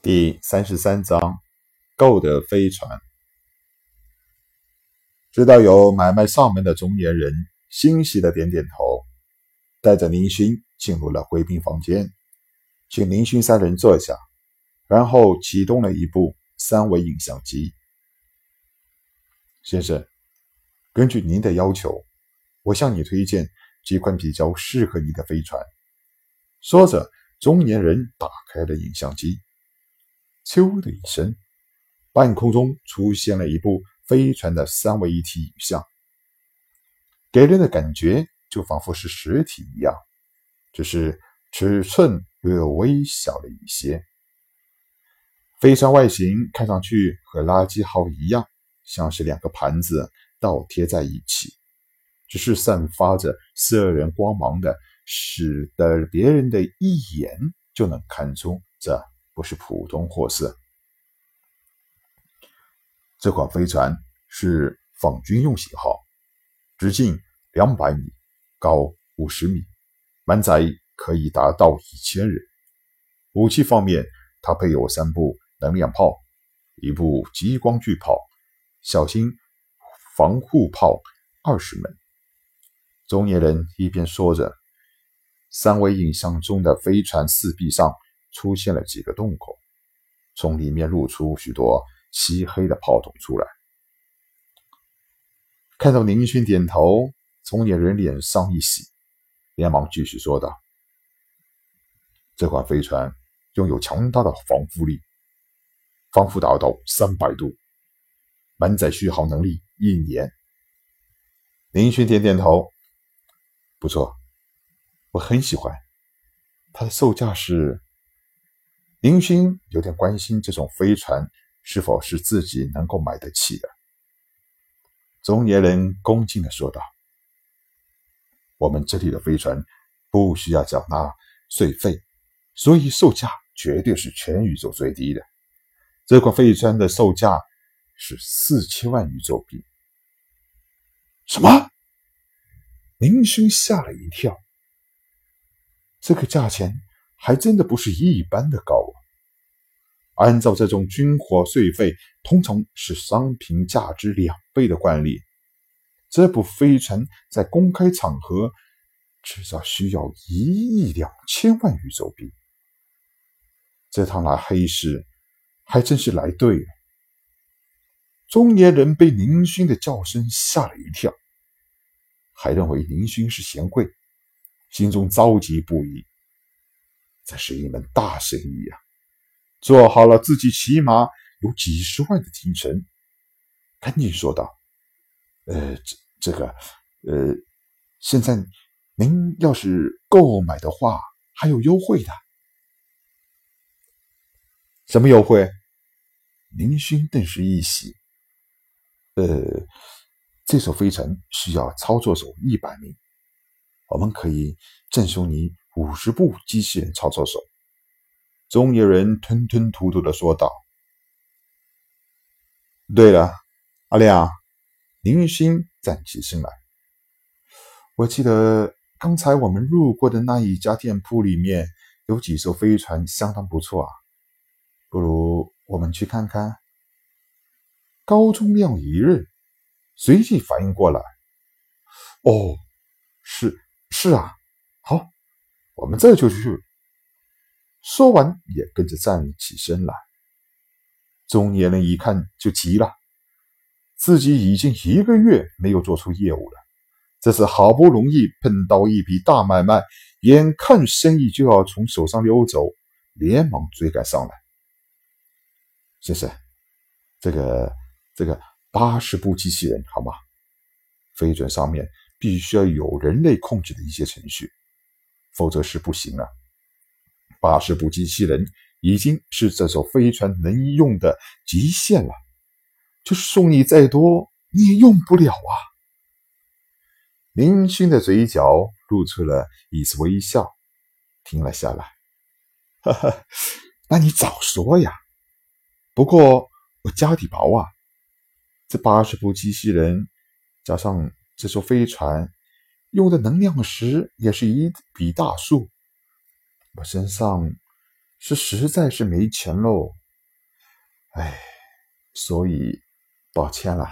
第三十三章，购得飞船。知道有买卖上门的中年人欣喜的点点头，带着林勋进入了贵宾房间，请林勋三人坐下，然后启动了一部三维影像机。先生，根据您的要求，我向你推荐几款比较适合你的飞船。说着，中年人打开了影像机。啾的一声，半空中出现了一部飞船的三维一体影像，给人的感觉就仿佛是实体一样，只是尺寸略微小了一些。飞船外形看上去和垃圾号一样，像是两个盘子倒贴在一起，只是散发着色人光芒的，使得别人的一眼就能看出这。不是普通货色。这款飞船是仿军用型号，直径两百米，高五十米，满载可以达到一千人。武器方面，它配有三部能量炮，一部激光巨炮，小型防护炮二十门。中年人一边说着，三维影像中的飞船四壁上。出现了几个洞口，从里面露出许多漆黑的炮筒出来。看到林勋点头，中年人脸上一喜，连忙继续说道：“这款飞船拥有强大的防护力，防护达到三百度，满载续航能力一年。”林勋点点头：“不错，我很喜欢。它的售价是？”林勋有点关心这种飞船是否是自己能够买得起的。中年人恭敬的说道：“我们这里的飞船不需要缴纳税费，所以售价绝对是全宇宙最低的。这款飞船的售价是四千万宇宙币。”什么？林勋吓了一跳。这个价钱。还真的不是一般的高啊！按照这种军火税费，通常是商品价值两倍的惯例，这部飞船在公开场合至少需要一亿两千万宇宙币。这趟来黑市还真是来对了。中年人被林勋的叫声吓了一跳，还认为林勋是贤贵，心中着急不已。这是一门大生意呀，做好了自己起码有几十万的提成。赶紧说道：“呃，这这个，呃，现在您要是购买的话，还有优惠的。什么优惠？”林勋顿时一喜：“呃，这艘飞船需要操作手一百名，我们可以赠送你。”五十部机器人操作手，中年人吞吞吐吐的说道：“对了，阿亮，林星站起身来。我记得刚才我们路过的那一家店铺里面有几艘飞船，相当不错啊，不如我们去看看。”高中亮一愣，随即反应过来：“哦，是是啊，好。”我们这就去。说完，也跟着站起身来。中年人一看就急了，自己已经一个月没有做出业务了，这次好不容易碰到一笔大买卖，眼看生意就要从手上溜走，连忙追赶上来。先生，这个这个八十部机器人好吗？飞船上面必须要有人类控制的一些程序。否则是不行了。八十部机器人已经是这艘飞船能用的极限了，就是送你再多，你也用不了啊！林勋的嘴角露出了一丝微笑，停了下来。哈哈，那你早说呀！不过我家底薄啊，这八十部机器人加上这艘飞船。用的能量石也是一笔大数，我身上是实在是没钱喽。哎，所以抱歉了。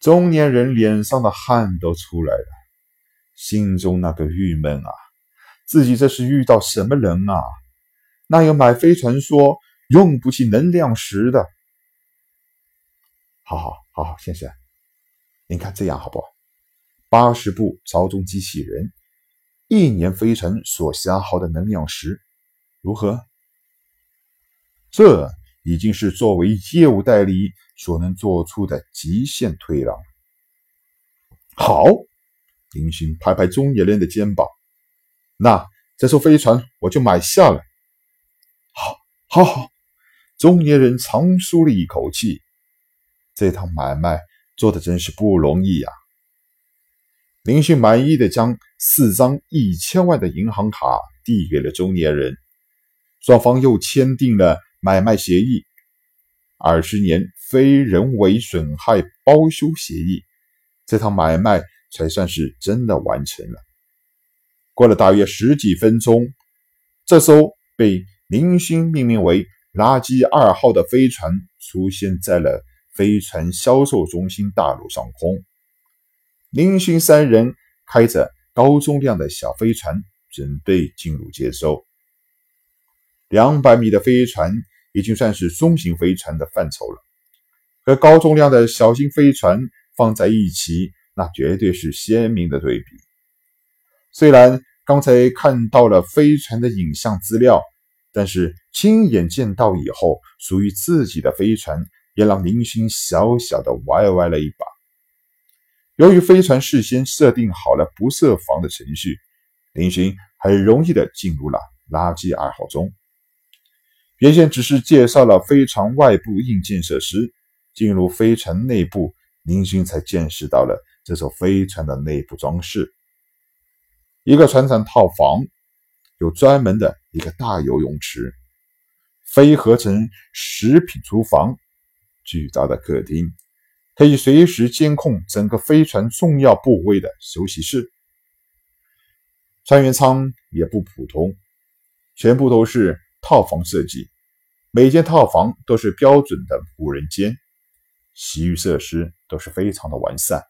中年人脸上的汗都出来了，心中那个郁闷啊！自己这是遇到什么人啊？那有买飞船说用不起能量石的？好好好好，先生，您看这样好不好？八十部朝中机器人，一年飞船所消耗的能量石，如何？这已经是作为业务代理所能做出的极限推让。好，林勋拍拍中年人的肩膀。那这艘飞船我就买下了。好，好，好！中年人长舒了一口气，这趟买卖做的真是不容易呀。林勋满意的将四张一千万的银行卡递给了中年人，双方又签订了买卖协议，二十年非人为损害包修协议，这趟买卖才算是真的完成了。过了大约十几分钟，这艘被林勋命名为“垃圾二号”的飞船出现在了飞船销售中心大楼上空。林勋三人开着高重量的小飞船，准备进入接收。两百米的飞船已经算是中型飞船的范畴了，和高重量的小型飞船放在一起，那绝对是鲜明的对比。虽然刚才看到了飞船的影像资料，但是亲眼见到以后，属于自己的飞船也让林勋小小的歪歪了一把。由于飞船事先设定好了不设防的程序，林勋很容易的进入了垃圾二号中。原先只是介绍了飞船外部硬件设施，进入飞船内部，林勋才见识到了这艘飞船的内部装饰。一个船长套房，有专门的一个大游泳池，非合成食品厨房，巨大的客厅，可以随时监控整个飞船重要部位的休息室。船员舱也不普通，全部都是套房设计，每间套房都是标准的无人间，洗浴设施都是非常的完善，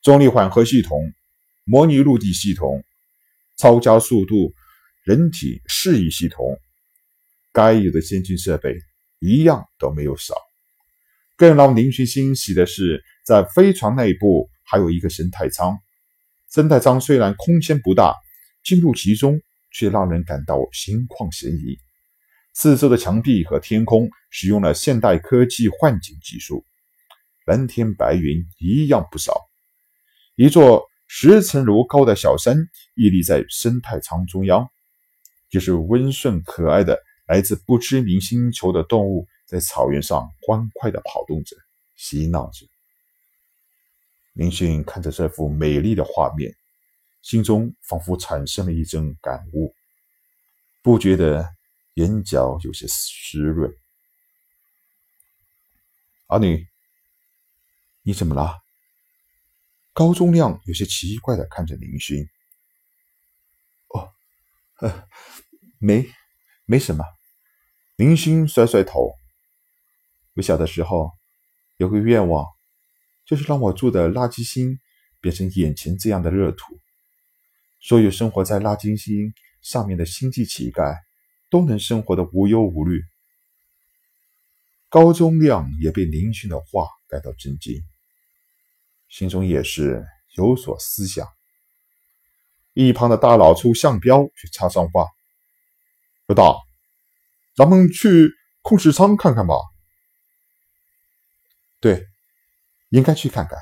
重力缓和系统。模拟陆地系统、超加速度人体适应系统，该有的先进设备一样都没有少。更让林勋欣喜的是，在飞船内部还有一个生态舱。生态舱虽然空间不大，进入其中却让人感到心旷神怡。四周的墙壁和天空使用了现代科技幻景技术，蓝天白云一样不少。一座。十层楼高的小山屹立在生态舱中央，就是温顺可爱的来自不知名星球的动物，在草原上欢快地跑动着，嬉闹着。林迅看着这幅美丽的画面，心中仿佛产生了一阵感悟，不觉得眼角有些湿润。阿女，你怎么了？高中亮有些奇怪的看着林勋。哦，呃，没，没什么。林勋甩甩头。我小的时候有个愿望，就是让我住的垃圾星变成眼前这样的热土，所有生活在垃圾星上面的星际乞丐都能生活的无忧无虑。高中亮也被林勋的话感到震惊。心中也是有所思想。一旁的大老粗向彪却插上话：“老大，咱们去控制舱看看吧。”“对，应该去看看。”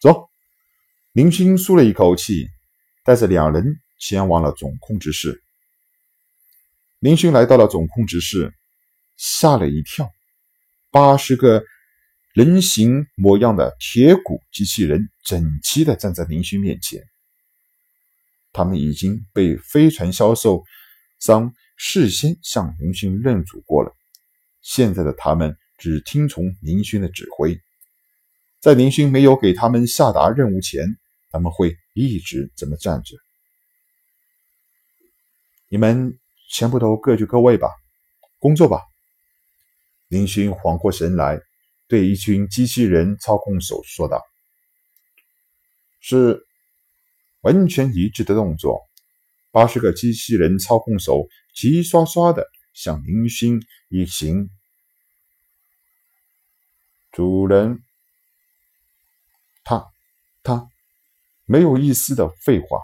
走。林星舒了一口气，带着两人前往了总控制室。林勋来到了总控制室，吓了一跳，八十个。人形模样的铁骨机器人整齐地站在林勋面前。他们已经被飞船销售商事先向林勋认主过了，现在的他们只听从林勋的指挥。在林勋没有给他们下达任务前，他们会一直这么站着。你们全部都各就各位吧，工作吧。林勋缓过神来，对一群机器人操控手说道：“是。”完全一致的动作，八十个机器人操控手齐刷刷的向林勋一行。主人，他，他，没有一丝的废话。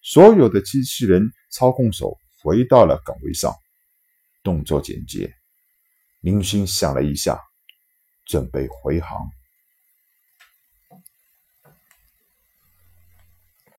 所有的机器人操控手回到了岗位上，动作简洁。林勋想了一下，准备回航。